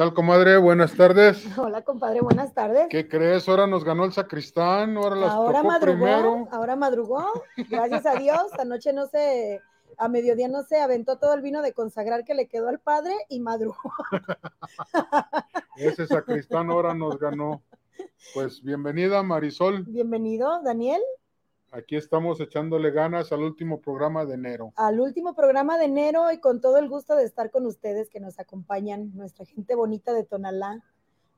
¿Qué tal, comadre? Buenas tardes. Hola, compadre, buenas tardes. ¿Qué crees? Ahora nos ganó el sacristán, ahora las ahora tocó madrugó, primero. ahora madrugó. Gracias a Dios, anoche no se, a mediodía no se aventó todo el vino de consagrar que le quedó al padre y madrugó. Ese sacristán ahora nos ganó. Pues bienvenida, Marisol. Bienvenido, Daniel, Aquí estamos echándole ganas al último programa de enero. al último programa de enero y con todo el gusto de estar con ustedes que nos acompañan, nuestra gente bonita de Tonalá,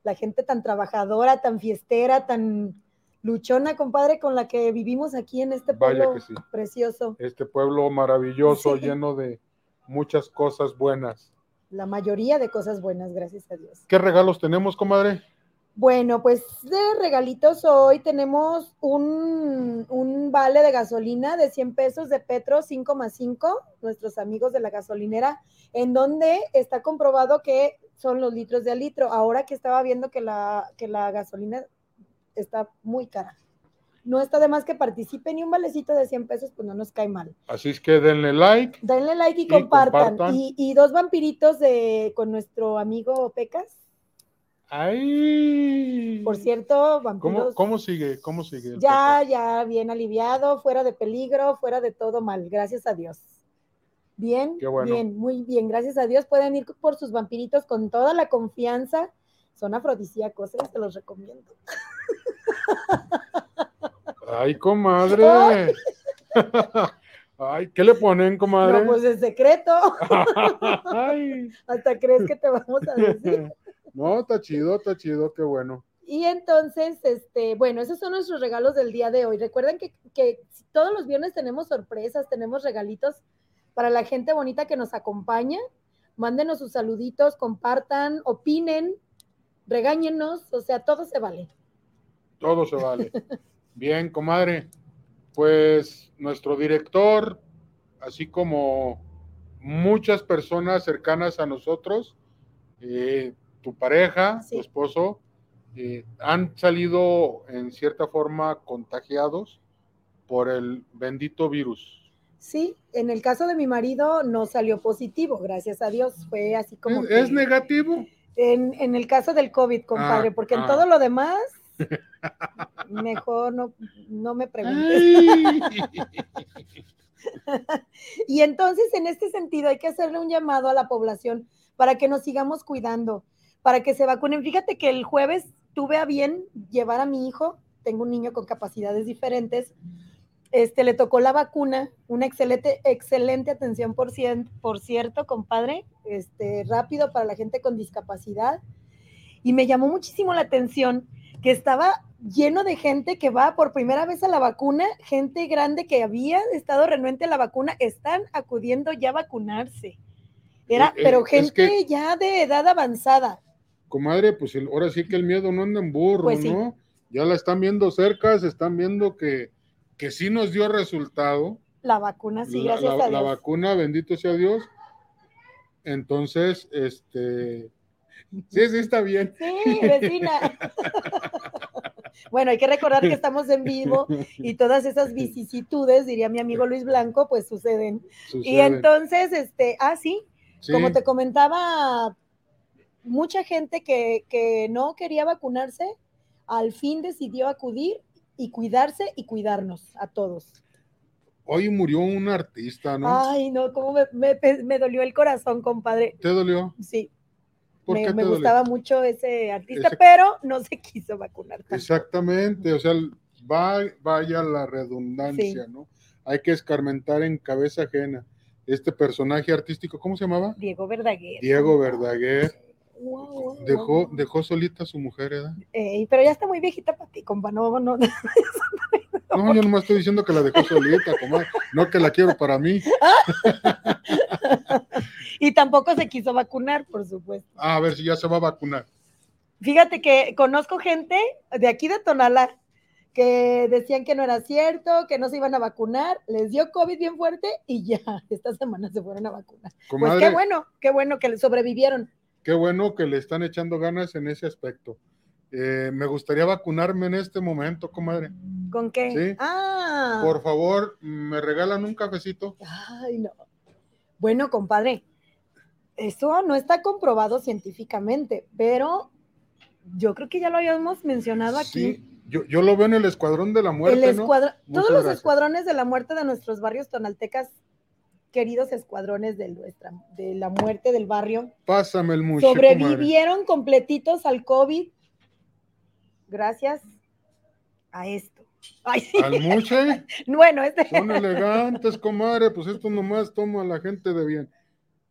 la gente tan trabajadora, tan fiestera, tan luchona, compadre, con la que vivimos aquí en este Vaya pueblo que sí. precioso. Este pueblo maravilloso, Sí. lleno de muchas cosas buenas. La mayoría de cosas buenas, gracias a Dios. ¿Qué regalos tenemos, comadre? Bueno, pues de regalitos hoy tenemos un, un vale de gasolina de 100 pesos de Petro 5 más 5, nuestros amigos de la gasolinera, en donde está comprobado que son los litros de a litro. Ahora que estaba viendo que la, que la gasolina está muy cara. No está de más que participen y un valecito de 100 pesos pues no nos cae mal. Así es que denle like. Denle like y, Y compartan. compartan. Y, y dos vampiritos de, con nuestro amigo Pecas. ¡Ay! Por cierto, vampiros. ¿Cómo, cómo sigue? ¿Cómo sigue? Ya, ya, bien aliviado, fuera de peligro, fuera de todo mal, gracias a Dios. Bien, bueno. bien, muy bien, gracias a Dios. Pueden ir por sus vampiritos con toda la confianza. Son afrodisíacos, ¿eh? se los recomiendo. ¡Ay, comadre! ¡Ay! ¿Qué le ponen, comadre? No, pues es secreto. ¡Ay! Hasta crees que te vamos a decir. No, está chido, está chido, qué bueno. Y entonces, este, bueno, esos son nuestros regalos del día de hoy. Recuerden que, que todos los viernes tenemos sorpresas, tenemos regalitos para la gente bonita que nos acompaña. Mándenos sus saluditos, compartan, opinen, regáñenos, o sea, todo se vale. Todo se vale. Bien, comadre. Pues nuestro director, así como muchas personas cercanas a nosotros, eh, tu pareja, Sí. tu esposo, eh, han salido en cierta forma contagiados por el bendito virus. Sí, en el caso de mi marido no salió positivo, gracias a Dios. Fue así como ¿Es, que- es negativo? en, en el caso del COVID, compadre, Ah, porque en ah. todo lo demás, mejor no, no me preguntes. Y entonces, en este sentido, hay que hacerle un llamado a la población para que nos sigamos cuidando, para que se vacunen. Fíjate que el jueves tuve a bien llevar a mi hijo, tengo un niño con capacidades diferentes, este, le tocó la vacuna, una excelente, excelente atención por, cien- por cierto, compadre, este, rápido para la gente con discapacidad. Y me llamó muchísimo la atención que estaba lleno de gente que va por primera vez a la vacuna, gente grande que había estado renuente a la vacuna, están acudiendo ya a vacunarse. Era, Eh, eh, pero gente que- ya de edad avanzada. Comadre, pues el- ahora sí que el miedo no anda en burro, Pues sí. ¿no? Ya la están viendo cerca, se están viendo que, que sí nos dio resultado. La vacuna, sí, la, gracias la- a la Dios. vacuna, bendito sea Dios. Entonces, este, sí, sí está bien. Sí, vecina. bueno, hay que recordar que estamos en vivo y todas esas vicisitudes, diría mi amigo Luis Blanco, pues suceden. Y entonces, este, ah, sí, Sí, como te comentaba, mucha gente que, que no quería vacunarse, al fin decidió acudir y cuidarse y cuidarnos a todos. Hoy murió un artista, ¿no? Ay, no, cómo me, me- me dolió el corazón, compadre. ¿Te dolió? Sí, ¿Por me, qué me dolió? gustaba mucho ese artista, Ese- pero no se quiso vacunar. Exactamente, o sea, va, vaya la redundancia, ¿no? Hay que escarmentar en cabeza ajena. Este personaje artístico, ¿cómo se llamaba? Diego Verdaguer. Diego Verdaguer. Wow, Dejó, wow. dejó solita a su mujer, ¿verdad? Ey, pero ya está muy viejita para ti, compa. No, no, No, yo nomás estoy diciendo que la dejó solita, comadre. No que la quiero para mí. Y tampoco se quiso vacunar, por supuesto. Ah, a ver si ya se va a vacunar. Fíjate que conozco gente de aquí de Tonalá que decían que no era cierto, que no se iban a vacunar, les dio COVID bien fuerte y ya, esta semana se fueron a vacunar. Comadre, Pues qué bueno, qué bueno que sobrevivieron. Qué bueno que le están echando ganas en ese aspecto. Eh, me gustaría vacunarme en este momento, comadre. ¿Con qué? Sí. Ah, Por favor, ¿me regalan un cafecito? ay, no. Bueno, compadre, Eso no está comprobado científicamente, pero yo creo que ya lo habíamos mencionado aquí. Sí, yo, yo lo veo en el Escuadrón de la Muerte. El ¿no? escuadra- Todos los gracias. escuadrones de la muerte de nuestros barrios tonaltecas, queridos escuadrones de, nuestra, de la muerte del barrio, Pásame el mucho. sobrevivieron completitos al COVID gracias a esto. Ay, sí. Al muche, Bueno, este, son elegantes, comadre. Pues esto nomás toma a la gente de bien.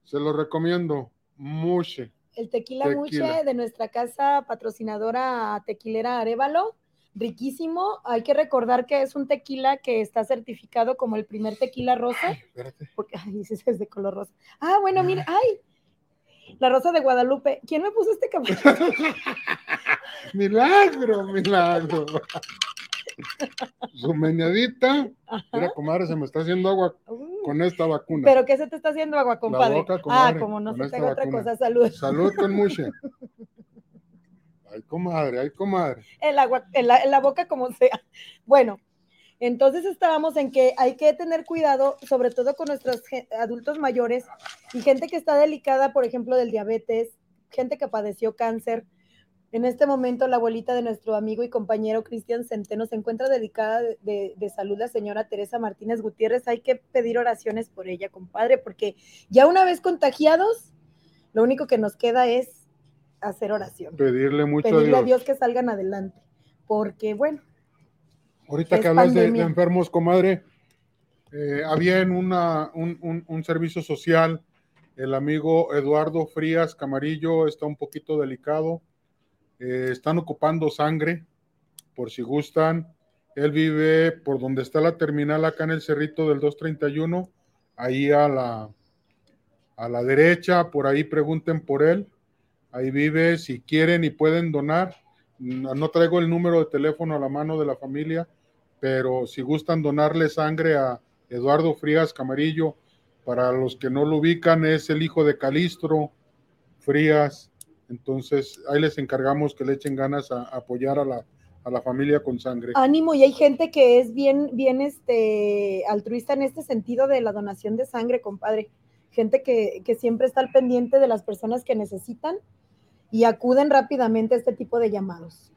Se lo recomiendo. Muche. el tequila, Tequila. muche de nuestra casa patrocinadora tequilera Arevalo, riquísimo. Hay que recordar que es un tequila que está certificado como el primer tequila rosa. Espérate. porque ay, ese es de color rosa. Ah, bueno, mira, ay, la rosa de Guadalupe. ¿Quién me puso este café? Milagro, milagro. Su meñadita. Mira, comadre, se me está haciendo agua Uh, con esta vacuna. Pero ¿qué se te está haciendo agua, compadre? boca, ah, comadre, como no se te haga otra cosa, salud. Salud con muche. Ay, comadre, ay, comadre. El agua, en la, en la boca como sea. Bueno, entonces estábamos en que hay que tener cuidado, sobre todo con nuestros adultos mayores y gente que está delicada, por ejemplo, del diabetes, gente que padeció cáncer. En este momento, la abuelita de nuestro amigo y compañero Cristian Centeno se encuentra delicada de, de- de salud, la señora Teresa Martínez Gutiérrez. Hay que pedir oraciones por ella, compadre, porque ya una vez contagiados, lo único que nos queda es hacer oración Pedirle mucho pedirle a a Dios. Que salgan adelante. Porque, bueno, Ahorita que hablas de, enfermos, comadre, eh, había en una, un, un- un servicio social, el amigo Eduardo Frías Camarillo está un poquito delicado. Eh, están ocupando sangre, por si gustan. Él vive por donde está la terminal acá en el cerrito del 231, ahí a la, a la derecha, por ahí pregunten por él. Ahí vive, si quieren y pueden donar. No traigo el número de teléfono a la mano de la familia, pero si gustan donarle sangre a Eduardo Frías Camarillo, para los que no lo ubican, es el hijo de Calistro Frías. Entonces, ahí les encargamos que le echen ganas a apoyar a la, a la familia con sangre. ánimo y hay gente que es bien, bien este, altruista en este sentido de la donación de sangre, compadre. Gente que, que siempre está al pendiente de las personas que necesitan y acuden rápidamente a este tipo de llamados.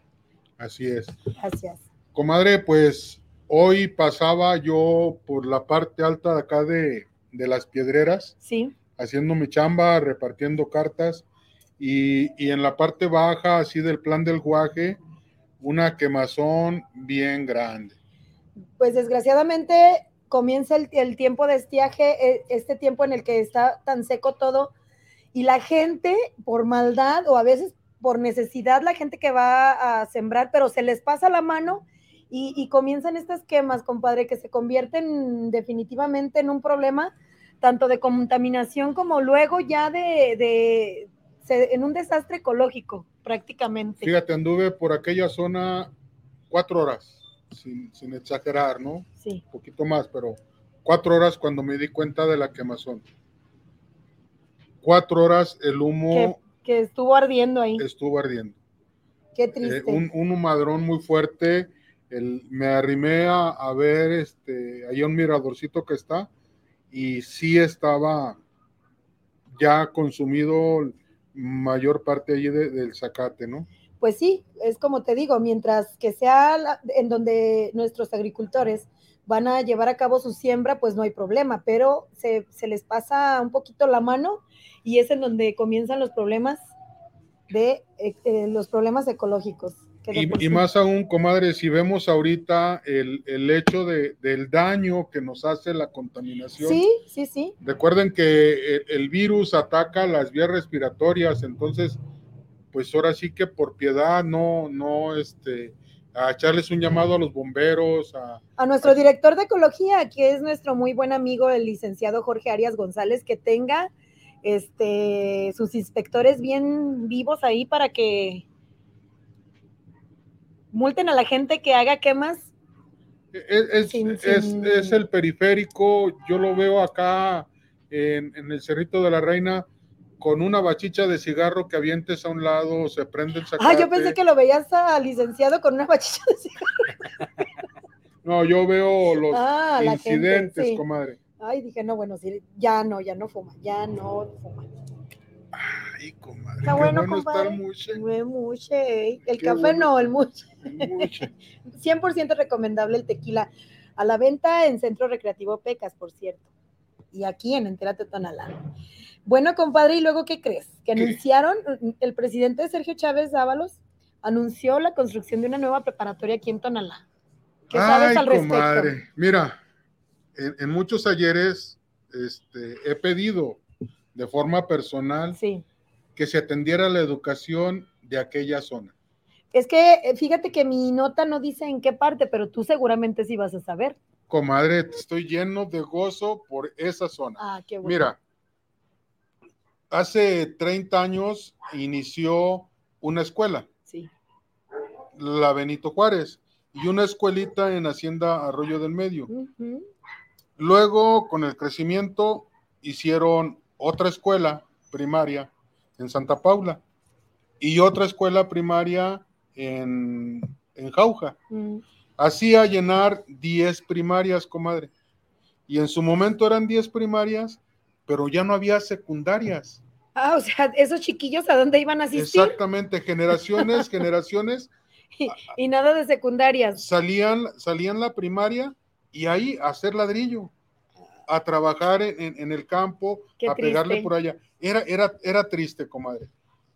Así es. Gracias. Comadre, pues hoy pasaba yo por la parte alta de acá de, de las piedreras, Sí, haciendo mi chamba, repartiendo cartas, y, y en la parte baja, así del plan del guaje, una quemazón bien grande. pues desgraciadamente comienza el, el tiempo de estiaje, eh, este tiempo en el que está tan seco todo, y la gente, por maldad o a veces por necesidad, la gente que va a sembrar, pero se les pasa la mano y, y comienzan estas quemas, compadre, que se convierten definitivamente en un problema, tanto de contaminación como luego ya de, de- se- en un desastre ecológico, prácticamente. Fíjate, anduve por aquella zona cuatro horas, sin, sin exagerar, ¿no? Sí. Un poquito más, pero cuatro horas cuando me di cuenta de la quemazón. Cuatro horas el humo Que estuvo ardiendo ahí. estuvo ardiendo. Qué Eh, triste. un, un humadrón muy fuerte. El- me arrimé a, a ver este, ahí un miradorcito que está y sí estaba ya consumido mayor parte allí de- del zacate, ¿no? Pues sí, es como te digo, mientras que sea la- en donde nuestros agricultores van a llevar a cabo su siembra, pues no hay problema, pero se, se les pasa un poquito la mano y es en donde comienzan los problemas de eh, eh, los problemas ecológicos. Y, más aún, comadre, si vemos ahorita el, el hecho de- del daño que nos hace la contaminación. Sí, sí, sí. Recuerden que el, el virus ataca las vías respiratorias, entonces, pues ahora sí que por piedad, no, no, este, a echarles un llamado a los bomberos, a, A nuestro director de ecología, que es nuestro muy buen amigo, el licenciado Jorge Arias González, que tenga este, sus inspectores bien vivos ahí para que multen a la gente que haga quemas. es, es- Sin- es- es el periférico, yo lo veo acá en, en el Cerrito de la Reina con una bachicha de cigarro que avientes a un lado, se prende el Ah, yo pensé que lo veías al licenciado con una bachicha de cigarro. No, yo veo los Ah, gente, incidentes, sí. comadre. Ay, dije, no, bueno, sí, ya no, ya no fuma, ya no fuma. Ay, comadre. Está bueno, bueno compadre. muche. Muche. El Qué café bueno. no, el muche. el muche. 100% recomendable el tequila. A la venta en Centro Recreativo Pecas, por cierto. Y aquí en Entérate Tonalá. Bueno, compadre, ¿y luego qué crees? Que anunciaron, el presidente Sergio Chávez Dávalos anunció la construcción de una nueva preparatoria aquí en Tonalá. ¿Qué sabes Ay, al respecto? comadre. Mira, en, en muchos ayeres este, he pedido de forma personal Sí. que se atendiera la educación de aquella zona. Es que eh, fíjate que mi nota no dice en qué parte, pero tú seguramente sí vas a saber. Comadre, estoy lleno de gozo por esa zona. Ah, qué bueno. Mira, hace 30 años inició una escuela, Sí. la Benito Juárez, y una escuelita en Hacienda Arroyo del Medio. Luego, con el crecimiento, hicieron otra escuela primaria en Santa Paula y otra escuela primaria en, en Jauja. Mm. Hacía llenar 10 primarias, comadre. Y en su momento eran 10 primarias, pero ya no había secundarias. Ah, o sea, esos chiquillos a dónde iban a asistir Exactamente, generaciones, generaciones y nada de secundarias. salían, salían la primaria y ahí a hacer ladrillo, a trabajar en, en- en el campo, Qué a pegarle por allá. Era, era, era triste, comadre.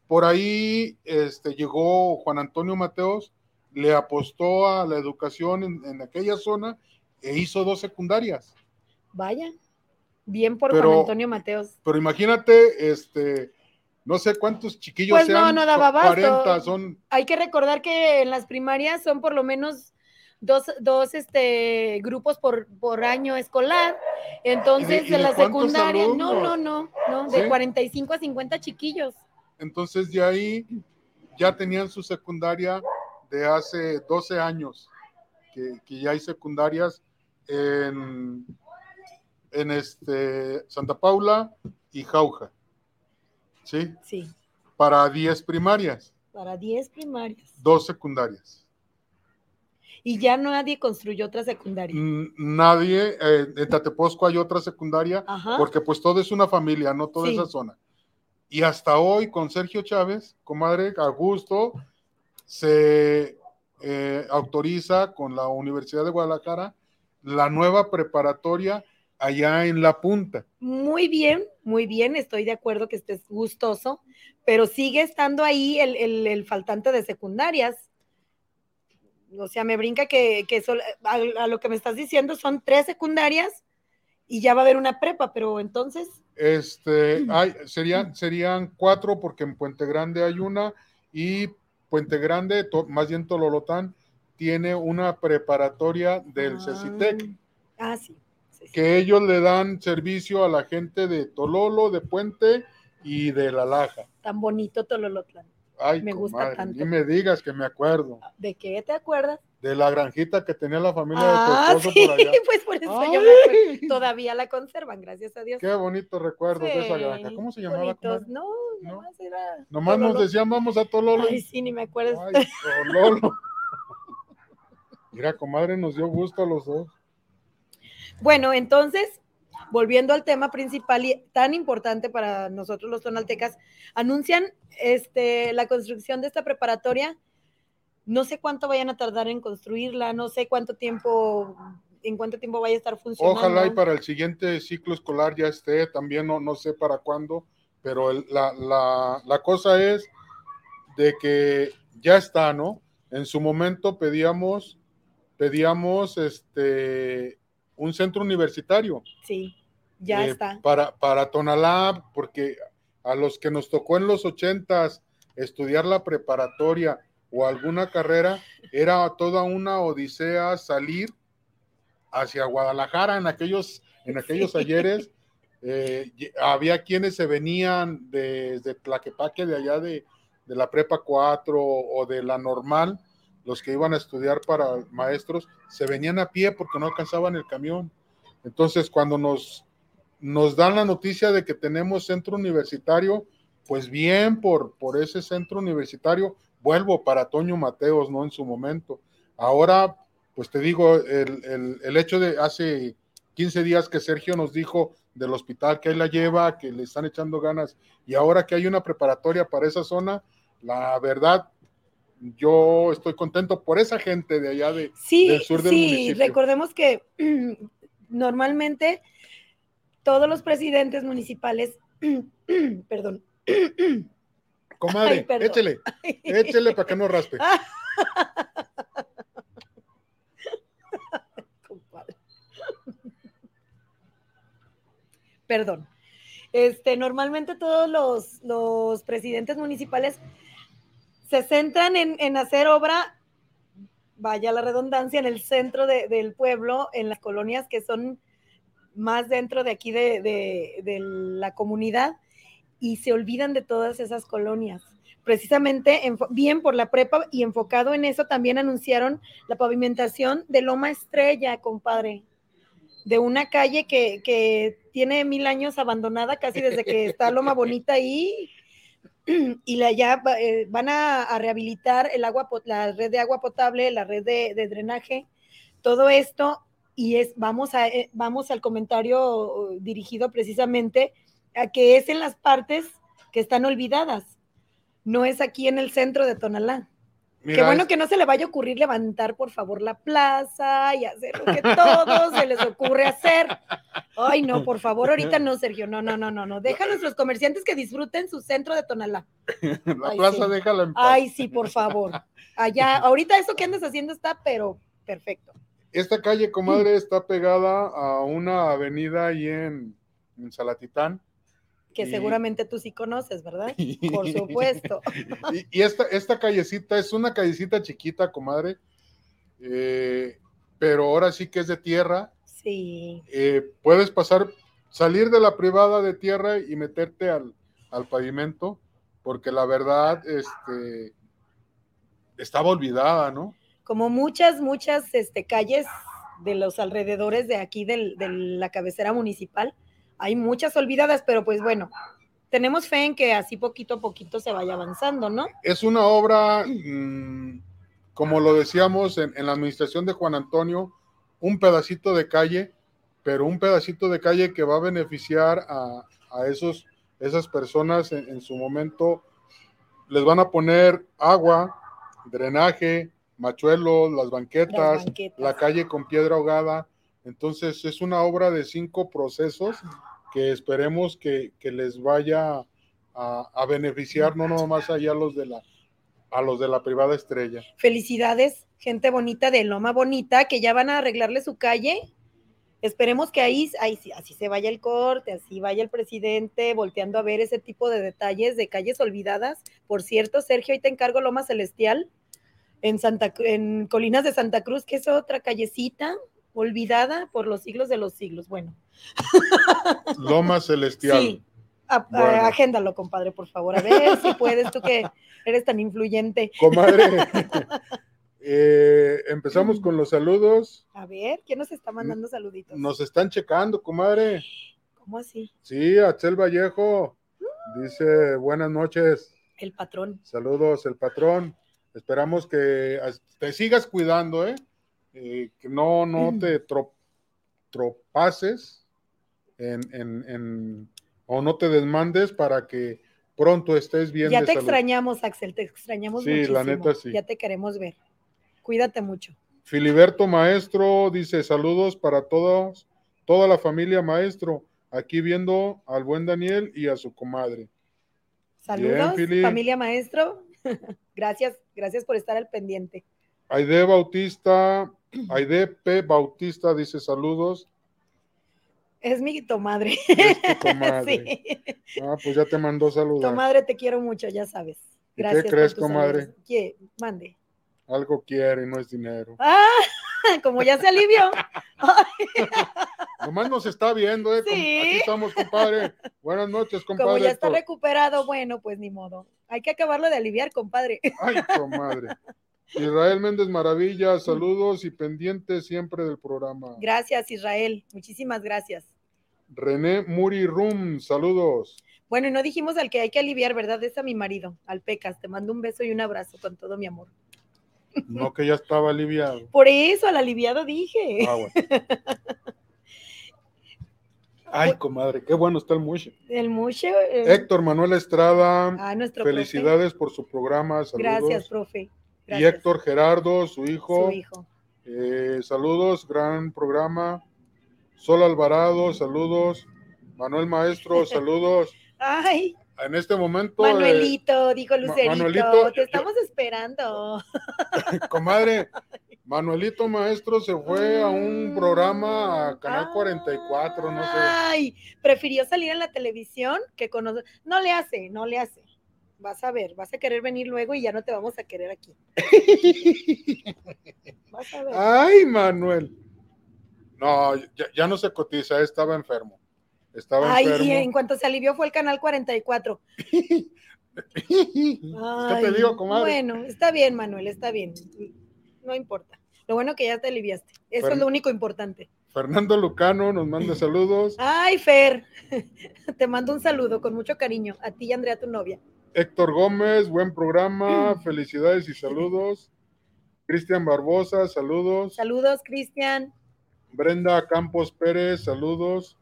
Por ahí este, llegó Juan Antonio Mateos, le apostó a la educación en, en aquella zona e hizo dos secundarias. Vaya. Bien por Pero- Juan Antonio Mateos. Pero imagínate, este, no sé cuántos chiquillos Pues no, sean, no daba abasto. 40, son Hay que recordar que en las primarias son por lo menos dos, dos este, grupos por, por año escolar. Entonces, ¿Y de- y de, de la secundaria, no, no, no, no, de ¿Sí? 45 a 50 chiquillos. Entonces de ahí ya tenían su secundaria de hace 12 años, que, que ya hay secundarias en, en este Santa Paula y Jauja, ¿sí? Sí, Para 10 primarias, para 10 primarias. dos secundarias. Y ya nadie construyó otra secundaria. Nadie, eh, en Tateposco hay otra secundaria, Ajá. porque pues todo es una familia, no toda Sí. esa zona. Y hasta hoy con Sergio Chávez, comadre, a gusto, se eh, autoriza con la Universidad de Guadalajara la nueva preparatoria allá en La Punta. Muy bien, muy bien, estoy de acuerdo que estés gustoso, pero sigue estando ahí el, el- el faltante de secundarias. O sea, me brinca que, que a, a lo que me estás diciendo son tres secundarias y ya va a haber una prepa, pero entonces, Este, hay, serían, serían cuatro porque en Puente Grande hay una y Puente Grande, to- más bien Tololotán, tiene una preparatoria del Ah, CECITEC. Ah, sí. Sí, sí. que ellos le dan servicio a la gente de Tololo, de Puente y de La Laja. Tan bonito Tololotlán. Ay, Me gusta comadre, tanto. Ni me digas que me acuerdo ¿De qué te acuerdas? de la granjita que tenía la familia Ah, de tu sí, esposo por allá. pues por eso yo me acuerdo. Todavía la conservan, gracias a Dios. qué bonito recuerdo de esa Sí, granja. ¿Cómo se llamaba? No, ¿No? nomás era. Nomás nos Tololo. decían vamos a Tololo. Ay, sí, ni me acuerdo. Ay, Tololo. Mira, comadre, nos dio gusto a los dos. Bueno, entonces, volviendo al tema principal y tan importante para nosotros los tonaltecas, anuncian este, la construcción de esta preparatoria. No sé cuánto vayan a tardar en construirla, no sé cuánto tiempo, en cuánto tiempo vaya a estar funcionando. Ojalá y para el siguiente ciclo escolar ya esté, también no, no sé para cuándo, pero la, la- la cosa es de que ya está, ¿no? En su momento pedíamos, pedíamos este, un centro universitario Sí, ya eh, está. Para, para Tonalá, porque a los que nos tocó en los ochentas estudiar la preparatoria o alguna carrera, era toda una odisea salir hacia Guadalajara en aquellos, en aquellos Sí. ayeres. eh, había quienes se venían desde Tlaquepaque, de allá de, de la Prepa 4 o de la normal, los que iban a estudiar para maestros, se venían a pie porque no alcanzaban el camión. Entonces, cuando nos, nos dan la noticia de que tenemos centro universitario, pues bien por, por ese centro universitario, vuelvo para Toño Mateos, ¿no? En su momento. Ahora, pues te digo, el, el- hecho de hace 15 días que Sergio nos dijo del hospital que él la lleva, que le están echando ganas, y ahora que hay una preparatoria para esa zona, la verdad, yo estoy contento por esa gente de allá de, Sí, del sur del sí, municipio. recordemos que normalmente todos los presidentes municipales, perdón, Comadre, Ay, perdón. échele, échele para que no raspe. Perdón. Este, normalmente todos los, los presidentes municipales se centran en, en hacer obra, vaya la redundancia, en el centro de- del pueblo, en las colonias que son más dentro de aquí de, de- la comunidad y se olvidan de todas esas colonias. Precisamente, bien por la prepa y enfocado en eso, también anunciaron la pavimentación de Loma Estrella, compadre, de una calle que, que tiene mil años abandonada casi desde que está Loma Bonita ahí. Y la, ya eh, van a, rehabilitar el agua, la red de agua potable, la red de, drenaje, todo esto. Y es, vamos, a, eh, vamos al comentario dirigido precisamente a que es en las partes que están olvidadas. No es aquí en el centro de Tonalá. Qué bueno que no se le vaya a ocurrir levantar, por favor, la plaza y hacer lo que todos se les ocurre hacer. Ay, no, por favor, ahorita no, Sergio. No, no, no, no, no. Deja a nuestros comerciantes que disfruten su centro de Tonalá. la Ay, plaza sí. déjala en paz. Ay, sí, por favor. Allá, ahorita eso que andas haciendo está, pero perfecto. Esta calle, comadre, está pegada a una avenida ahí en, en Salatitán. Que seguramente tú sí conoces, ¿verdad? Por supuesto. Y, y esta, esta callecita es una callecita chiquita, comadre, eh, pero ahora sí que es de tierra. Sí. Eh, puedes pasar, salir de la privada de tierra y meterte al, al pavimento, porque la verdad, este, estaba olvidada, ¿no? como muchas, muchas este, calles de los alrededores de aquí del- de la cabecera municipal, hay muchas olvidadas, pero pues bueno, tenemos fe en que así poquito a poquito se vaya avanzando, ¿no? Es una obra, mm, como lo decíamos en, en la administración de Juan Antonio, un pedacito de calle, pero un pedacito de calle que va a beneficiar a, a esos, esas personas en, en su momento. Les van a poner agua, drenaje, machuelos, las banquetas, Las banquetas. la calle con piedra ahogada. Entonces es una obra de cinco procesos que esperemos que, que les vaya a, beneficiar, no nomás allá los de la a los de la privada estrella. Felicidades, gente bonita de Loma Bonita, que ya van a arreglarle su calle. Esperemos que ahí, ahí sí, así se vaya el corte, así vaya el presidente volteando a ver ese tipo de detalles de calles olvidadas. Por cierto, Sergio, hoy te encargo Loma Celestial en Santa en Colinas de Santa Cruz, que es otra callecita olvidada por los siglos de los siglos. Bueno, Loma Celestial. sí. A- a- Bueno. agéndalo, compadre, por favor. A ver si puedes, tú que eres tan influyente. Comadre, eh, empezamos con los saludos. A ver, ¿quién nos está mandando saluditos? Nos están checando, comadre. ¿Cómo así? Sí, Axel Vallejo dice buenas noches. El patrón. Saludos, el patrón. Esperamos que te sigas cuidando, ¿eh? Eh, que no, no te tro- tropaces en, en- en- o no te desmandes para que pronto estés bien. Ya de te salud. extrañamos, Axel, te extrañamos Sí, muchísimo. la neta, sí. Ya te queremos ver. Cuídate mucho. Filiberto Maestro dice saludos para todos, toda la familia Maestro, aquí viendo al buen Daniel y a su comadre. Saludos, familia maestro. gracias, gracias por estar al pendiente. Aide Bautista, Aide P. Bautista dice saludos. Es mi tomadre. Es tu comadre. sí. Ah, pues ya te mandó saludar. Tomadre, te quiero mucho, ya sabes. ¿Y qué Gracias. por crees, comadre? saludos. ¿Qué? Mande. Algo quiere, no es dinero. Ah, como ya se alivió. Nomás nos está viendo, ¿eh? Sí. Aquí estamos, compadre. Buenas noches, compadre. Como ya está recuperado, bueno, pues ni modo. Hay que acabarlo de aliviar, compadre. Ay, comadre. Israel Méndez Maravilla, saludos y pendientes siempre del programa. Gracias, Israel. Muchísimas gracias. René Muri Rum, saludos. Bueno, y no dijimos al que hay que aliviar, ¿verdad? Es a mi marido, al Pecas. Te mando un beso y un abrazo con todo mi amor. No que ya estaba aliviado. Por eso, al aliviado dije. Ah, bueno. Ay, comadre, qué bueno está el mushe. El mushe. eh, Héctor Manuel Estrada, ah, nuestro felicidades por su programa. Saludos. Gracias, profe. Y. Héctor Gerardo, su hijo. Su hijo. Eh, saludos, gran programa. Sol Alvarado, saludos. Manuel Maestro, saludos. Ay, En este momento, eh, Manuelito, dijo Lucerito. Manuelito, te estamos esperando. comadre, Manuelito Maestro se fue a un programa a Canal Ah, 44, no sé. Ay, prefirió salir en la televisión que con nosotros. No le hace, no le hace. Vas a ver, vas a querer venir luego y ya no te vamos a querer aquí. Vas a ver. Ay, Manuel. No, ya, ya no se cotiza, estaba enfermo. Estaba Ay, enfermo. y en cuanto se alivió fue el canal 44. ¿Qué Ay, te digo, comadre? Bueno, está bien, Manuel, está bien. No importa. Lo bueno que ya te aliviaste. Eso es lo único importante. Fernando Lucano nos manda saludos. Ay, Fer, te mando un saludo con mucho cariño a ti y Andrea, tu novia. Héctor Gómez, buen programa, felicidades y saludos. Cristian Barbosa, saludos. Saludos, Cristian. Brenda Campos Pérez, saludos.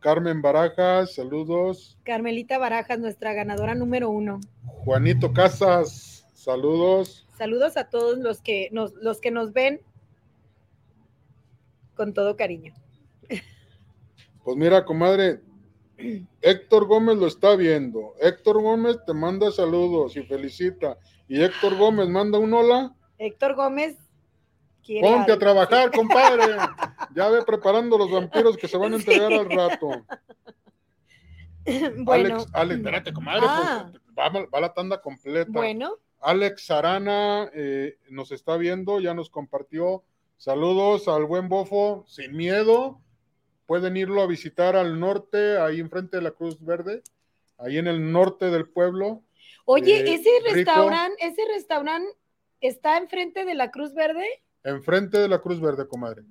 Carmen Barajas, saludos. Carmelita Barajas, nuestra ganadora número uno. Juanito Casas, saludos. Saludos a todos los que nos, los que nos ven con todo cariño. Pues mira, comadre, Héctor Gómez lo está viendo. Héctor Gómez te manda saludos y felicita. Y Héctor Gómez manda un hola. Héctor Gómez quiere Ponte a trabajar, compadre. Ya ve preparando los vampiros que se van a entregar al rato. Bueno, Alex, Alex, espérate, comadre, Ah. pues, va, va la tanda completa. bueno, Alex Sarana eh, nos está viendo, ya nos compartió. Saludos al buen bofo, sin miedo. Pueden irlo a visitar al norte, ahí enfrente de la Cruz Verde, ahí en el norte del pueblo. oye, Eh, ese restaurante, ese restaurante está enfrente de la Cruz Verde. Enfrente de la Cruz Verde, comadre.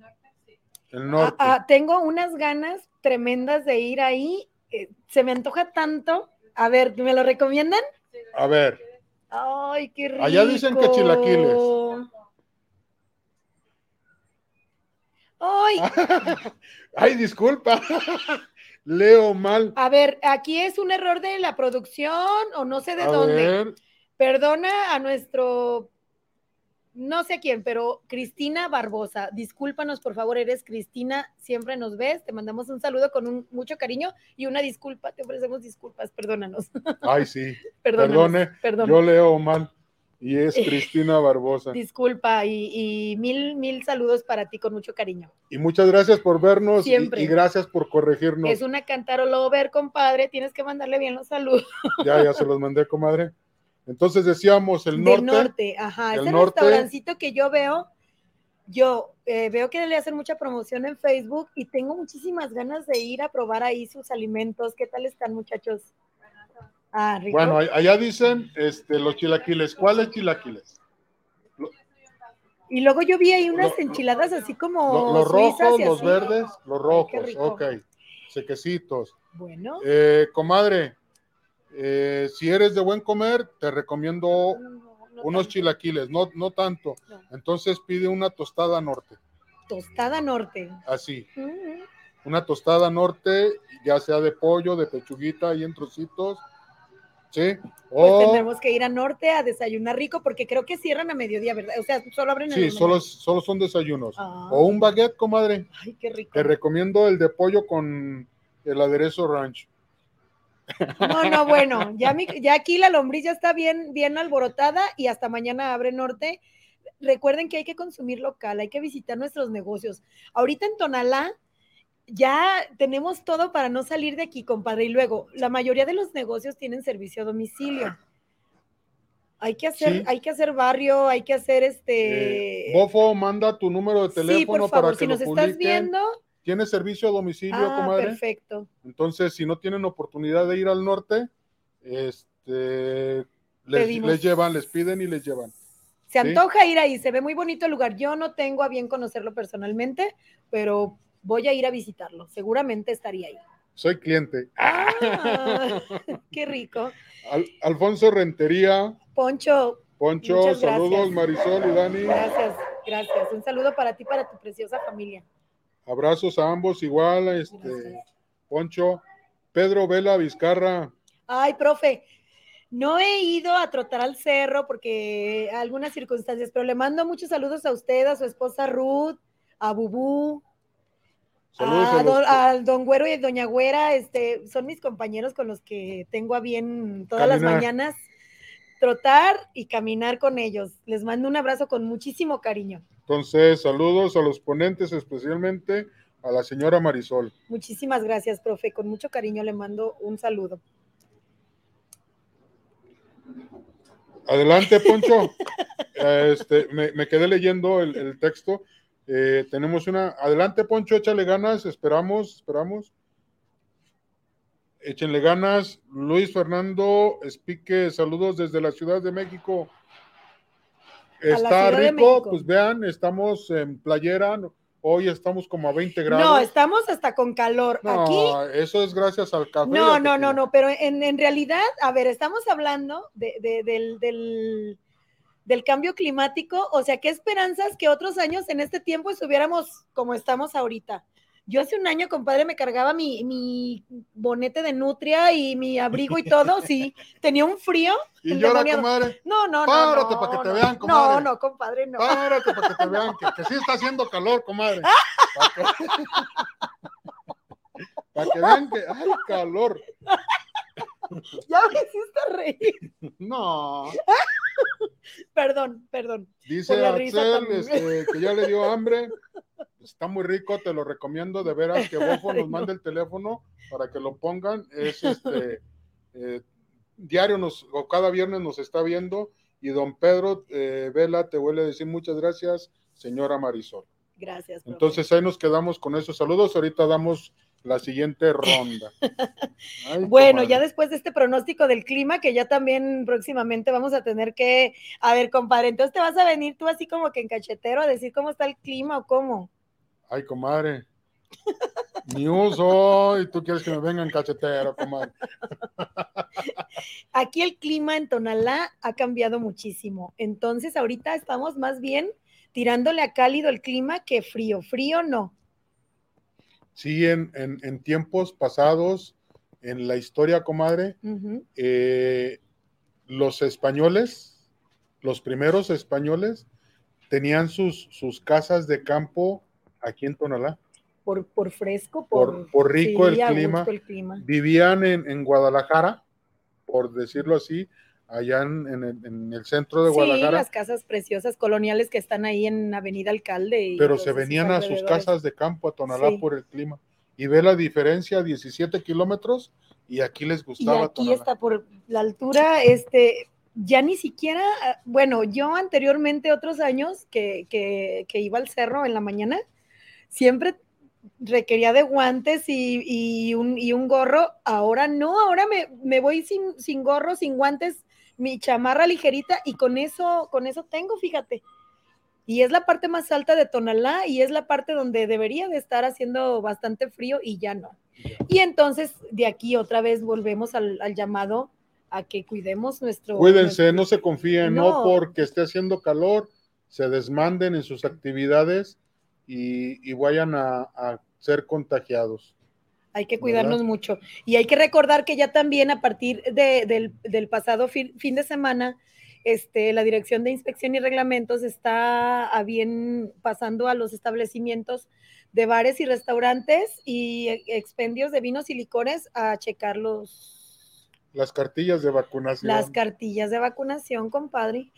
El norte. Ah, ah, tengo unas ganas tremendas de ir ahí. eh, se me antoja tanto. A ver, ¿me lo recomiendan? A ver, Ay, qué rico. Allá dicen que chilaquiles. Ay, ay, disculpa. Leo mal. a ver, aquí es un error de la producción o no sé de A dónde. ver, Perdona a nuestro, no sé quién, pero Cristina Barbosa. Discúlpanos, por favor, eres Cristina, siempre nos ves. Te mandamos un saludo con un, mucho cariño y una disculpa. Te ofrecemos disculpas, perdónanos. ay, sí. Perdónanos, Perdone, perdón. yo leo mal. Y es Cristina Barbosa. Disculpa y, y mil, mil saludos para ti con mucho cariño. Y muchas gracias por vernos y- Siempre. Y, gracias por corregirnos. Es una cantarolover, compadre. Tienes que mandarle bien los saludos. Ya, ya se los mandé, comadre. Entonces decíamos el norte. Del norte, ajá. el Ese norte. restaurancito que yo veo, yo eh, veo que le hacen mucha promoción en Facebook y tengo muchísimas ganas de ir a probar ahí sus alimentos. ¿Qué tal están, muchachos? Ah, rico. Bueno, allá dicen este, los chilaquiles. ¿Cuáles chilaquiles? y luego yo vi ahí unas Lo- enchiladas así como Lo- los rojos, y los así. verdes, los rojos. rico. ok. Sequecitos. Bueno. Eh, comadre, eh, si eres de buen comer, te recomiendo No, no, no unos tanto. chilaquiles, no, no tanto. No. Entonces pide una tostada norte, Tostada norte. así. Mm, Una tostada norte, ya sea de pollo, de pechuguita y en trocitos. ¿Sí? Pues tendremos que ir a norte a desayunar rico porque creo que cierran a mediodía, ¿verdad? O sea, solo abren en sí, la solo, solo son desayunos. Ah. O un baguette, comadre. Ay, qué rico. Te recomiendo el de pollo con el aderezo ranch. No, no, bueno, ya, mi- ya aquí la lombriz ya está bien, bien alborotada y hasta mañana abre norte. Recuerden que hay que consumir local, hay que visitar nuestros negocios. Ahorita en Tonalá ya tenemos todo para no salir de aquí, compadre. Y luego, la mayoría de los negocios tienen servicio a domicilio. Hay que hacer, Sí. hay que hacer barrio, hay que hacer este. Eh, Bofo, manda tu número de teléfono sí, por para favor, que si lo nos estás viendo, ¿Tiene servicio a domicilio, ah, comadre? perfecto. Entonces, si no tienen oportunidad de ir al norte, este, les, llevan, les piden y les llevan. Se Sí. antoja ir ahí, se ve muy bonito el lugar. Yo no tengo a bien conocerlo personalmente, pero voy a ir a visitarlo. Seguramente estaría ahí. Soy cliente. Ah, qué rico. Al- Alfonso Rentería, Poncho, Poncho, saludos. Marisol y Dani. gracias, gracias. Un saludo para ti, para tu preciosa familia. Abrazos a ambos igual. Este, Gracias. Poncho, Pedro Vela Vizcarra. Ay, profe, no he ido a trotar al cerro porque algunas circunstancias, pero le mando muchos saludos a usted, a su esposa Ruth, a Bubú, a, don, al don Güero y doña Güera, este, son mis compañeros con los que tengo a bien todas las mañanas trotar y caminar con ellos. Les mando un abrazo con muchísimo cariño. Entonces, saludos a los ponentes, especialmente a la señora Marisol. Muchísimas gracias, profe. Con mucho cariño le mando un saludo. Adelante, Poncho. este, me, quedé leyendo el, texto. Eh, tenemos una. Adelante, Poncho, échale ganas. Esperamos, esperamos. Échenle ganas. Luis Fernando Espique, saludos desde la Ciudad de México. Está rico, pues vean, estamos en playera. Hoy estamos como a 20 grados. No, estamos hasta con calor. No, Aquí. Eso es gracias al café. No, no, no, no, pero en, realidad, a ver, estamos hablando del, del, del, cambio climático. O sea, qué esperanzas que otros años en este tiempo estuviéramos como estamos ahorita. Yo hace un año, compadre, me cargaba mi, mi bonete de nutria y mi abrigo y todo, sí. Tenía un frío. Y yo comadre. No, no, no. Párate para que te vean, comadre. No, no, compadre, no. Párate para que te vean, que, sí está haciendo calor, comadre. Para que, vean que hay calor. Ya me hiciste reír. No. perdón, perdón. Dice Axel este, que ya le dio hambre. Está muy rico, te lo recomiendo de veras que Bofo nos mande el teléfono para que lo pongan. Es este eh, diario nos, o cada viernes nos está viendo. Y don Pedro eh, Vela te vuelve a decir muchas gracias, señora Marisol. Gracias. Entonces ahí nos quedamos con esos saludos. Ahorita damos la siguiente ronda. bueno, ya después de este pronóstico del clima, que ya también próximamente vamos a tener que, a ver, compadre, entonces te vas a venir tú así como que en cachetero a decir cómo está el clima o cómo. Ay, comadre. Ni uso, y tú quieres que me venga en cachetero, comadre. Aquí el clima en Tonalá ha cambiado muchísimo. Entonces, ahorita estamos más bien tirándole a cálido el clima que frío. Frío no Sí, en, tiempos pasados, en la historia, comadre, eh, los españoles, los primeros españoles, tenían sus, sus casas de campo aquí en Tonalá. Por, por fresco, por, por, rico el, clima. el, clima. Vivían en, en Guadalajara, por decirlo así, allá en, el, centro de Guadalajara. Sí, las casas preciosas coloniales que están ahí en Avenida Alcalde. Pero se venían a sus casas de campo a Tonalá por el clima. Y ve la diferencia, 17 kilómetros, y aquí les gustaba. Y aquí está por la altura, este, ya ni siquiera, bueno, yo anteriormente otros años que, que, iba al cerro en la mañana, siempre requería de guantes y, un, y un, gorro, ahora no, ahora me, me voy sin, sin gorro, sin guantes, mi chamarra ligerita y con eso, con eso tengo, fíjate. Y es la parte más alta de Tonalá y es la parte donde debería de estar haciendo bastante frío y ya no. Y entonces de aquí otra vez volvemos al, llamado a que cuidemos nuestro... Cuídense, no se confíen, no. porque esté haciendo calor, se desmanden en sus actividades y, vayan a ser contagiados. Hay que cuidarnos mucho. Y hay que recordar que ya también a partir del, pasado fin, de semana, este, la Dirección de Inspección y Reglamentos está a bien pasando a los establecimientos de bares y restaurantes y expendios de vinos y licores a checar los... Las cartillas de vacunación. Las cartillas de vacunación, compadre.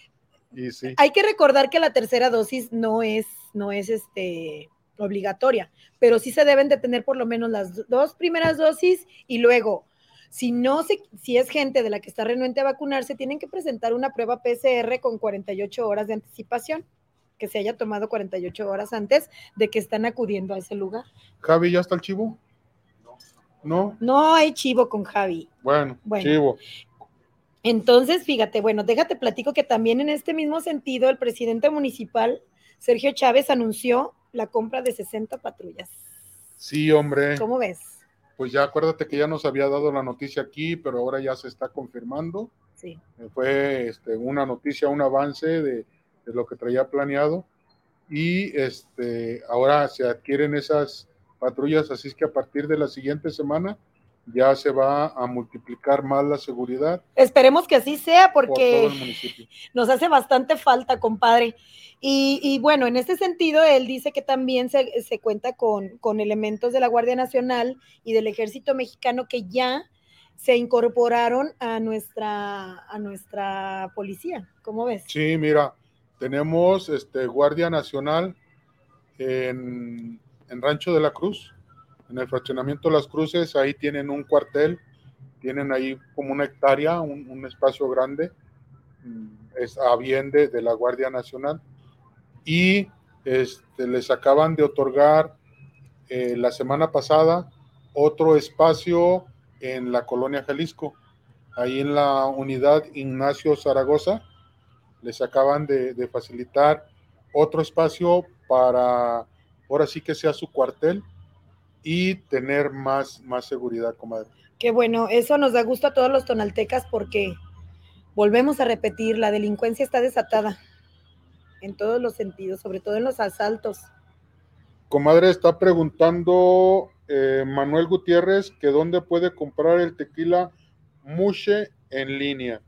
Y sí. Hay que recordar que la tercera dosis no es, no es este obligatoria, pero sí se deben de tener por lo menos las dos primeras dosis y luego, si no se, si es gente de la que está renuente a vacunarse, tienen que presentar una prueba PCR con 48 horas de anticipación, que se haya tomado 48 horas antes de que están acudiendo a ese lugar. Javi, ¿ya está el chivo? No. No hay chivo con Javi. Bueno, bueno. chivo. Entonces, fíjate, bueno, déjate platico que también en este mismo sentido el presidente municipal, Sergio Chávez, anunció la compra de 60 patrullas. Sí, hombre. ¿Cómo ves? Pues ya acuérdate que ya nos había dado la noticia aquí, pero ahora ya se está confirmando. Sí. Eh, fue este, una noticia, un avance de, lo que traía planeado. Y este, ahora se adquieren esas patrullas, así es que a partir de la siguiente semana ya se va a multiplicar más la seguridad. Esperemos que así sea porque nos hace bastante falta, compadre. Y, y bueno, en este sentido, él dice que también se, se cuenta con, con elementos de la Guardia Nacional y del Ejército Mexicano que ya se incorporaron a nuestra, a nuestra policía. ¿Cómo ves? Sí, mira, tenemos este Guardia Nacional en, en Rancho de la Cruz, en el fraccionamiento Las Cruces, ahí tienen un cuartel, tienen ahí como una hectárea, un, espacio grande, mm, es a bien de, la Guardia Nacional, y este, les acaban de otorgar eh, la semana pasada otro espacio en la colonia Jalisco, ahí en la unidad Ignacio Zaragoza, les acaban de facilitar otro espacio para, ahora sí que sea su cuartel y tener más, más seguridad, comadre. Qué bueno, eso nos da gusto a todos los tonaltecas porque volvemos a repetir, la delincuencia está desatada en todos los sentidos, sobre todo en los asaltos. Comadre, está preguntando eh, Manuel Gutiérrez que dónde puede comprar el tequila Mushe en línea.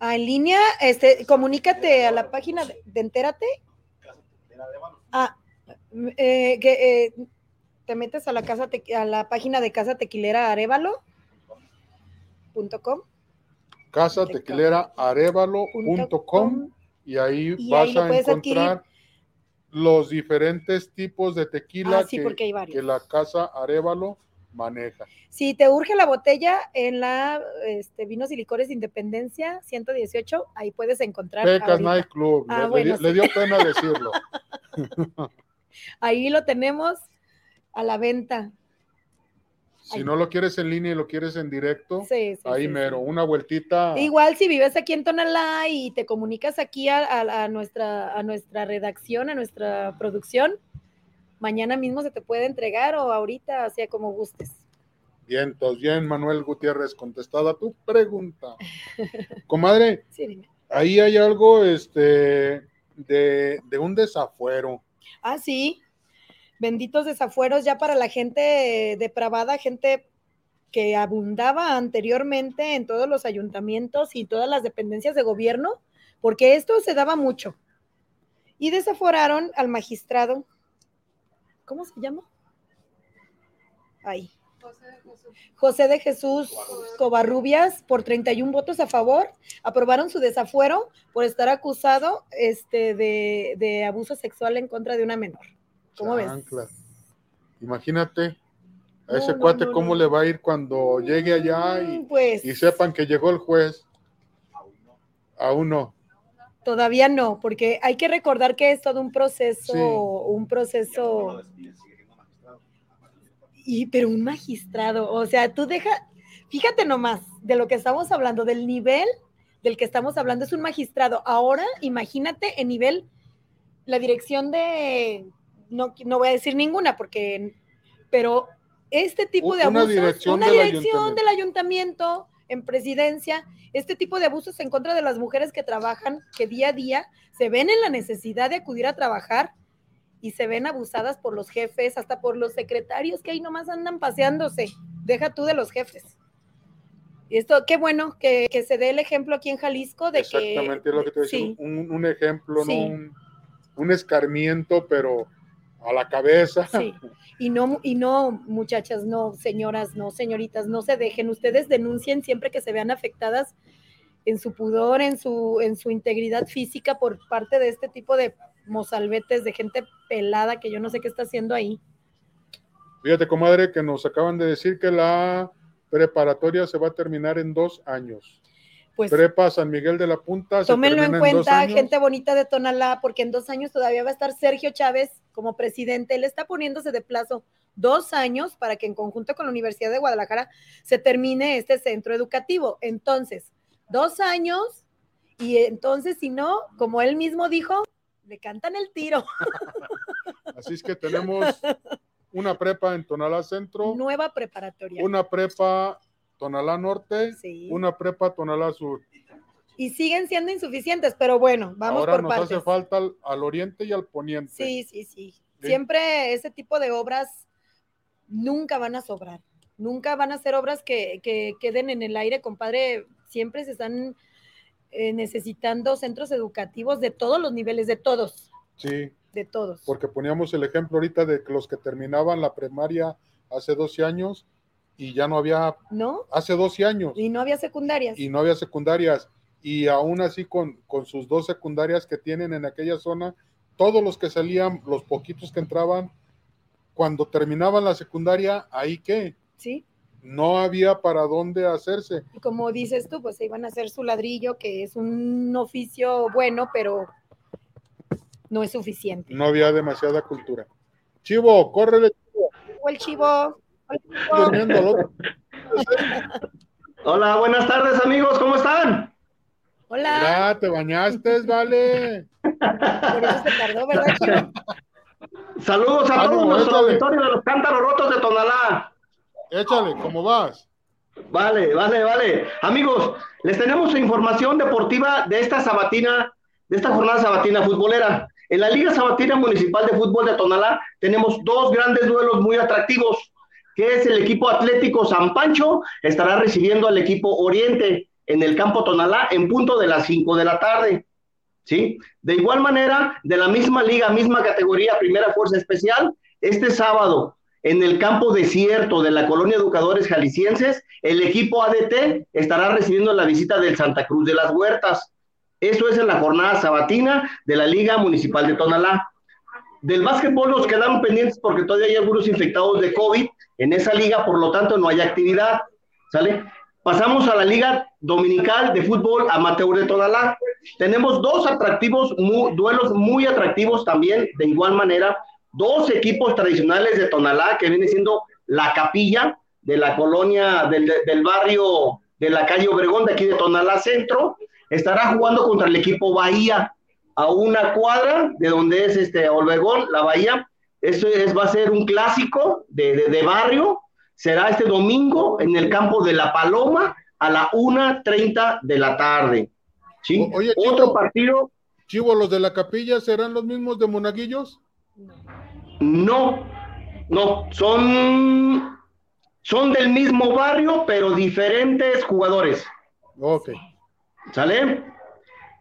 Ah, en línea, este, comunícate a la página de, de Entérate. Ah, eh, que eh, te metes a la casa Te- a la página de Casa Tequilera Arevalo punto com, Casa tequilera arevalo.com y ahí Y vas ahí a encontrar los diferentes tipos de tequila Ah, sí, que, la casa Arevalo maneja. Si te urge la botella en la este, Vinos y Licores de Independencia 118, ahí puedes encontrar. Pecas. Night Club, Ah, le- bueno, le sí. dio pena decirlo. Ahí lo tenemos a la venta. si no lo quieres en línea y lo quieres en directo, Sí, sí, ahí sí, mero, una vueltita. Igual si vives aquí en Tonalá y te comunicas aquí a, a- a nuestra, a nuestra redacción, a nuestra producción, mañana mismo se te puede entregar o ahorita, o sea, como gustes. Bien, entonces, bien, Manuel Gutiérrez, contestada tu pregunta. Comadre, Sí, dime. ahí hay algo este, de, de un desafuero. Ah, sí. Benditos desafueros ya para la gente depravada, gente que abundaba anteriormente en todos los ayuntamientos y todas las dependencias de gobierno, porque esto se daba mucho. Y desaforaron al magistrado. ¿Cómo se llama? Ahí. José de Jesús Covarrubias por 31 votos a favor, aprobaron su desafuero por estar acusado este, de, de abuso sexual en contra de una menor. ¿Cómo ves? Imagínate a No, ese no, cuate no, cómo le va a ir cuando llegue allá y, Mm, Pues y sepan que llegó el juez. Aún no. todavía no, porque hay que recordar que es todo un proceso, Sí. un proceso, y, pero un magistrado, o sea, tú deja, fíjate nomás de lo que estamos hablando, del nivel del que estamos hablando, es un magistrado. Ahora, imagínate en nivel, la dirección de, no, no voy a decir ninguna, porque, pero este tipo de Una abusos, dirección una del dirección ayuntamiento. del ayuntamiento en presidencia, este tipo de abusos en contra de las mujeres que trabajan, que día a día se ven en la necesidad de acudir a trabajar y se ven abusadas por los jefes, hasta por los secretarios que ahí nomás andan paseándose. Deja tú de los jefes. Y esto, qué bueno que, que se dé el ejemplo aquí en Jalisco de que... Exactamente, lo que te decía. sí, Un, un ejemplo, Sí. ¿no? Un, un escarmiento, pero a la cabeza. Sí. Y no, y no, muchachas, no, señoras, no, señoritas, no se dejen. Ustedes denuncien siempre que se vean afectadas en su pudor, en su, en su integridad física por parte de este tipo de mozalbetes, de gente pelada que yo no sé qué está haciendo ahí. Fíjate, comadre, que nos acaban de decir que la preparatoria se va a terminar en dos años. Pues Prepa San Miguel de la Punta. tómenlo en cuenta, gente bonita de Tonalá, porque en dos años todavía va a estar Sergio Chávez como presidente. Él está poniéndose de plazo dos años para que en conjunto con la Universidad de Guadalajara se termine este centro educativo. Entonces, dos años y entonces, si no, como él mismo dijo, le cantan el tiro. Así es que tenemos una prepa en Tonalá Centro, Nueva preparatoria. una prepa Tonalá Norte, Sí. una prepa Tonalá Sur. Y siguen siendo insuficientes, pero bueno, vamos Ahora por nos partes. hace falta al, al oriente y al poniente. Sí, sí, sí. Sí. Siempre ese tipo de obras nunca van a sobrar, nunca van a ser obras que, que queden en el aire, compadre, siempre se están eh, necesitando centros educativos de todos los niveles, de todos. Sí. De todos. Porque poníamos el ejemplo ahorita de que los que terminaban la primaria hace 12 años y ya no había. ¿No? Hace 12 años. Y no había secundarias. Y no había secundarias. Y aún así, con, con sus dos secundarias que tienen en aquella zona, todos los que salían, los poquitos que entraban, cuando terminaban la secundaria, ¿ahí qué? Sí no había para dónde hacerse. Como dices tú, pues se iban a hacer su ladrillo, que es un oficio bueno, pero no es suficiente. No había demasiada cultura. Chivo, córrele. O el chivo. Hola, buenas tardes amigos, ¿cómo están? Hola. Ya, te bañaste, vale. Por eso se tardó, ¿verdad? Saludos a todos nuestro auditorio de los cántaros rotos de Tonalá. Échale, ¿cómo vas? Vale, vale, vale. Amigos, les tenemos información deportiva de esta sabatina, de esta jornada sabatina futbolera. En la Liga Sabatina Municipal de Fútbol de Tonalá tenemos dos grandes duelos muy atractivos, que es el equipo Atlético San Pancho, estará recibiendo al equipo Oriente en el campo Tonalá en punto de las 5 de la tarde. ¿Sí? De igual manera, de la misma liga, misma categoría, Primera Fuerza Especial, este sábado en el campo desierto de la colonia Educadores Jaliscienses, el equipo ADT estará recibiendo la visita del Santa Cruz de las Huertas. Eso es en la jornada sabatina de la Liga Municipal de Tonalá. Del básquetbol nos quedaron pendientes porque todavía hay algunos infectados de COVID en esa liga, por lo tanto no hay actividad. ¿Sale? Pasamos a la Liga Dominical de Fútbol Amateur de Tonalá. Tenemos dos atractivos, duelos muy atractivos también, de igual manera, dos equipos tradicionales de Tonalá, que viene siendo la capilla de la colonia del, del, barrio de la calle Obregón, de aquí de Tonalá Centro, estará jugando contra el equipo Bahía, a una cuadra de donde es este Obregón, la Bahía. Eso es, va a ser un clásico de, de, barrio. Será este domingo en el campo de La Paloma a la 1.30 de la tarde. ¿Sí? Oye, Otro partido. Chivo, ¿los de la capilla serán los mismos de Monaguillos? No, no, son, son del mismo barrio, pero diferentes jugadores. Ok. ¿Sale?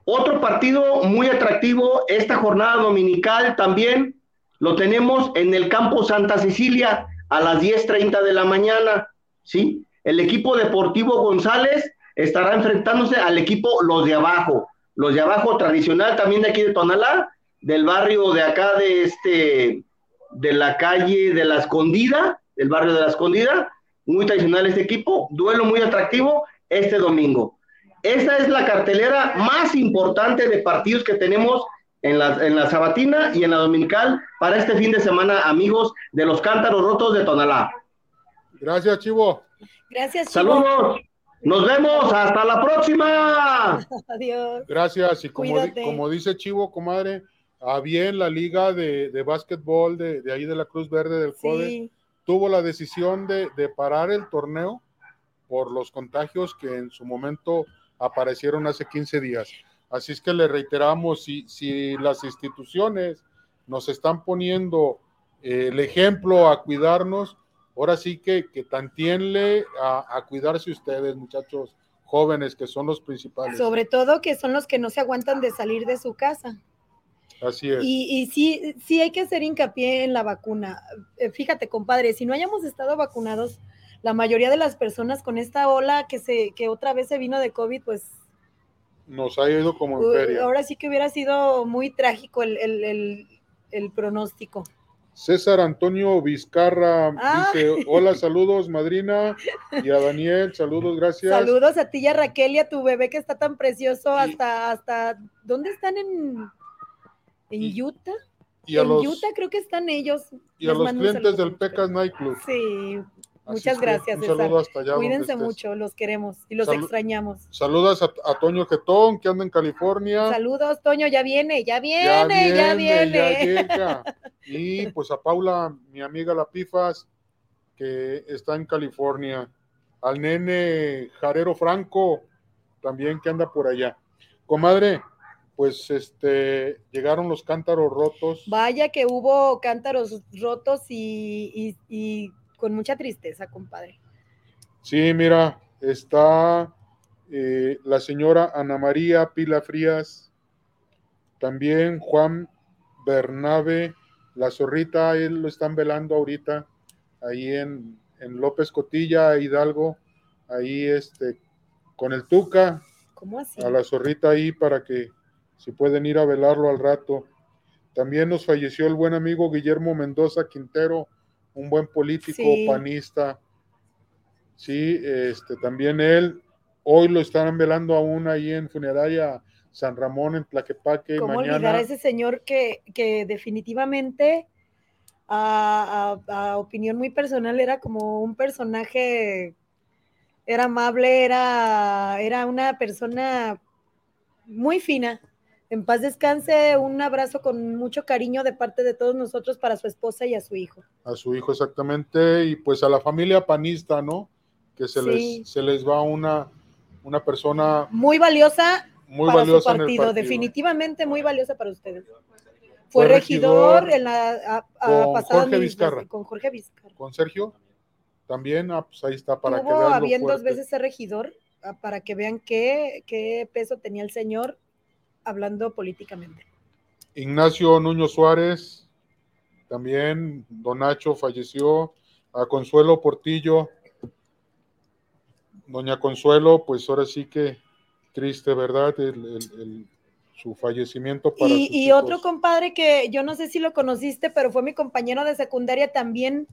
Otro partido muy atractivo, esta jornada dominical también lo tenemos en el campo Santa Cecilia a las 10.30 de la mañana, ¿sí? El equipo deportivo González estará enfrentándose al equipo Los de Abajo. Los de Abajo tradicional también de aquí de Tonalá, del barrio de acá de este, de la calle de la Escondida, del barrio de la Escondida, muy tradicional este equipo, duelo muy atractivo este domingo. Esta es la cartelera más importante de partidos que tenemos en la, en la sabatina y en la dominical para este fin de semana, amigos de los cántaros rotos de Tonalá. Gracias, Chivo. Gracias, Chivo. Saludos. Nos vemos. Hasta la próxima. Adiós. Gracias. Y como, como dice Chivo, comadre, a bien la liga de, de básquetbol de, de, ahí de la Cruz Verde del CODE tuvo la decisión de, de, parar el torneo por los contagios que en su momento aparecieron hace 15 días. Así es que le reiteramos, si, si las instituciones nos están poniendo eh, el ejemplo a cuidarnos, ahora sí que, que tantienle a, a cuidarse ustedes, muchachos jóvenes, que son los principales. Sobre todo que son los que no se aguantan de salir de su casa. Así es. Y, y, sí, sí hay que hacer hincapié en la vacuna. Eh, fíjate, compadre, si no hayamos estado vacunados, la mayoría de las personas con esta ola que se, que otra vez se vino de COVID, pues nos ha ido como en feria. Ahora sí que hubiera sido muy trágico el, el, el, el pronóstico. César Antonio Vizcarra ah. dice, hola, saludos, madrina, y a Daniel, saludos, gracias. Saludos a ti y a Raquel y a tu bebé que está tan precioso hasta, hasta, ¿dónde están en, en Utah. Y en los, Utah creo que están ellos. Y a los clientes del Pecas Nightclub. Sí, muchas gracias. Un saludo hasta allá. Cuídense mucho, los queremos y los extrañamos. Saludos a, a, Toño Getón, que anda en California. Saludos, Toño, ya viene, ya viene, ya viene. Ya, viene. ya llega. Y pues a Paula, mi amiga La Pifas, que está en California. Al nene Jarero Franco, también que anda por allá. Comadre, pues este llegaron los cántaros rotos. Vaya que hubo cántaros rotos y, y, y con mucha tristeza, compadre. Sí, mira, está eh, la señora Ana María Pila Frías, también Juan Bernabe, la zorrita, él lo están velando ahorita, ahí en, en López Cotilla, Hidalgo, ahí este, con el Tuca, ¿Cómo así? a la zorrita ahí para que si pueden ir a velarlo al rato. También nos falleció el buen amigo Guillermo Mendoza Quintero, un buen político Sí. panista. Sí, este, también él, hoy lo están velando aún ahí en funeraria San Ramón en Tlaquepaque. ¿Cómo olvidar Mañana, a ese señor que, que definitivamente, a, a- a opinión muy personal, era como un personaje, era amable, era, era una persona muy fina. En paz descanse, un abrazo con mucho cariño de parte de todos nosotros para su esposa y a su hijo. a su hijo exactamente, y pues a la familia panista, ¿no? Que se, Sí. les, se les va una, una persona Muy valiosa muy para valiosa su en el partido, partido. definitivamente muy valiosa para ustedes. Fue Fue regidor, regidor en la a- a con pasada Jorge Vizcarra. Con Jorge Vizcarra. Con Sergio, también, ah, pues ahí está, para que vean bien dos veces ser regidor, ah, para que vean qué, qué peso tenía el señor hablando políticamente. Ignacio Nuño Suárez, también Don Nacho falleció, a Consuelo Portillo, Doña Consuelo, pues ahora sí que triste, ¿verdad? El- el- el- su fallecimiento para Y, otro compadre que yo no sé si lo conociste, pero fue mi compañero de secundaria también,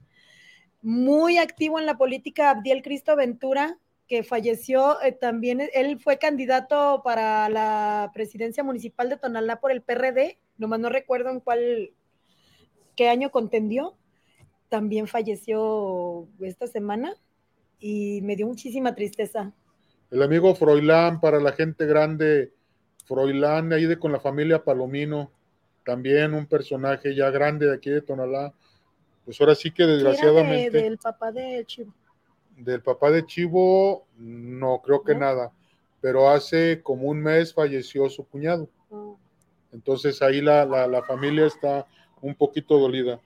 muy activo en la política, Abdiel Cristo Ventura, que falleció eh, también, él fue candidato para la presidencia municipal de Tonalá por el PRD, nomás no recuerdo en cuál, qué año contendió, también falleció esta semana y me dio muchísima tristeza. El amigo Froilán, para la gente grande, Froilán, ahí de con la familia Palomino, también un personaje ya grande de aquí de Tonalá. Pues ahora sí que de- desgraciadamente del papá de Chivo. Del papá de Chivo, no creo que ¿No? nada, pero hace como un mes falleció su cuñado. Oh. Entonces ahí la, la, la familia está un poquito dolida.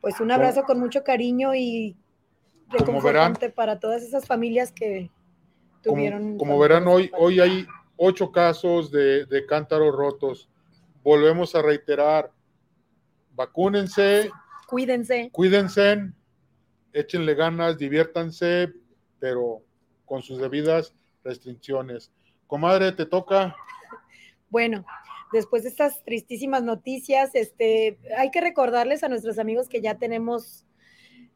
Pues un abrazo con mucho cariño y reconfortante para todas esas familias que tuvieron. Como, como verán, hoy, hoy hay ocho casos de, de cántaros rotos. Volvemos a reiterar, vacúnense, Cuídense. cuídense, échenle ganas, diviértanse, pero con sus debidas restricciones. Comadre, te toca. Bueno, después de estas tristísimas noticias, este, hay que recordarles a nuestros amigos que ya tenemos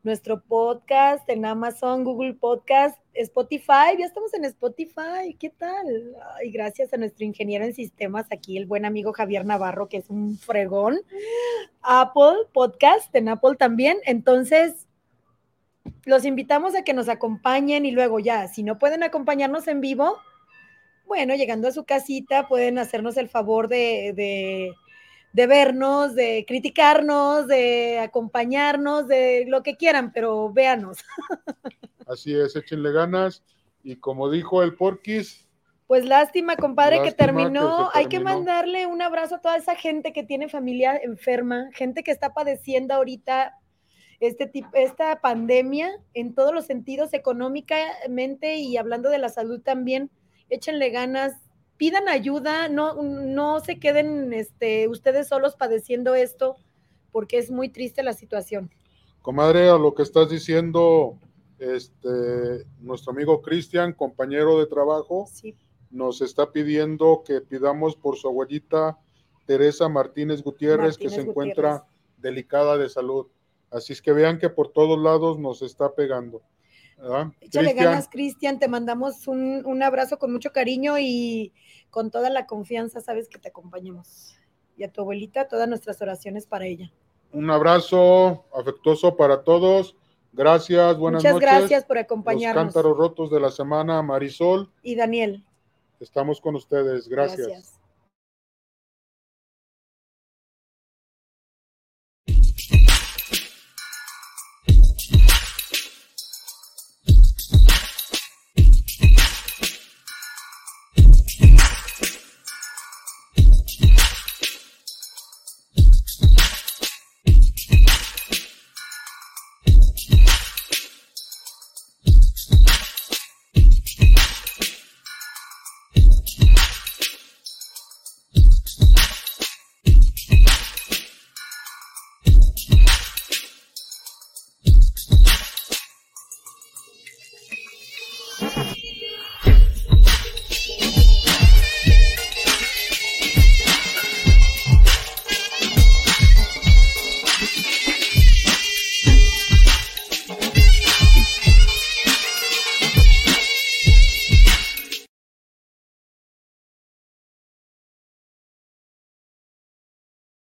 nuestro podcast en Amazon, Google Podcast, Spotify, ya estamos en Spotify, ¿qué tal? Y gracias a nuestro ingeniero en sistemas aquí, el buen amigo Javier Navarro, que es un fregón. Apple Podcast, en Apple también. Entonces, los invitamos a que nos acompañen y luego ya, si no pueden acompañarnos en vivo, bueno, llegando a su casita pueden hacernos el favor de, de, de vernos, de criticarnos, de acompañarnos, de lo que quieran, pero véanos. Así es, échenle ganas. Y como dijo el Porquis, Pues lástima, compadre, que Lástima que terminó. Hay que terminó. mandarle un abrazo a toda esa gente que tiene familia enferma, gente que está padeciendo ahorita este tipo, esta pandemia en todos los sentidos, económicamente y hablando de la salud también. Échenle ganas, pidan ayuda, no, no se queden este, ustedes solos padeciendo esto, porque es muy triste la situación. comadre, a lo que estás diciendo, este, nuestro amigo Cristian, compañero de trabajo, Sí, nos está pidiendo que pidamos por su abuelita Teresa Martínez Gutiérrez, que se encuentra delicada de salud. Así es que vean que por todos lados nos está pegando. ¿verdad? Échale ganas, Cristian. Te mandamos un, un abrazo con mucho cariño y con toda la confianza, sabes que te acompañamos. Y a tu abuelita, todas nuestras oraciones para ella. un abrazo afectuoso para todos. Gracias, buenas Muchas noches. gracias por Los acompañarnos. cántaros rotos de la semana, Marisol, Y Daniel, estamos con ustedes. Gracias. gracias.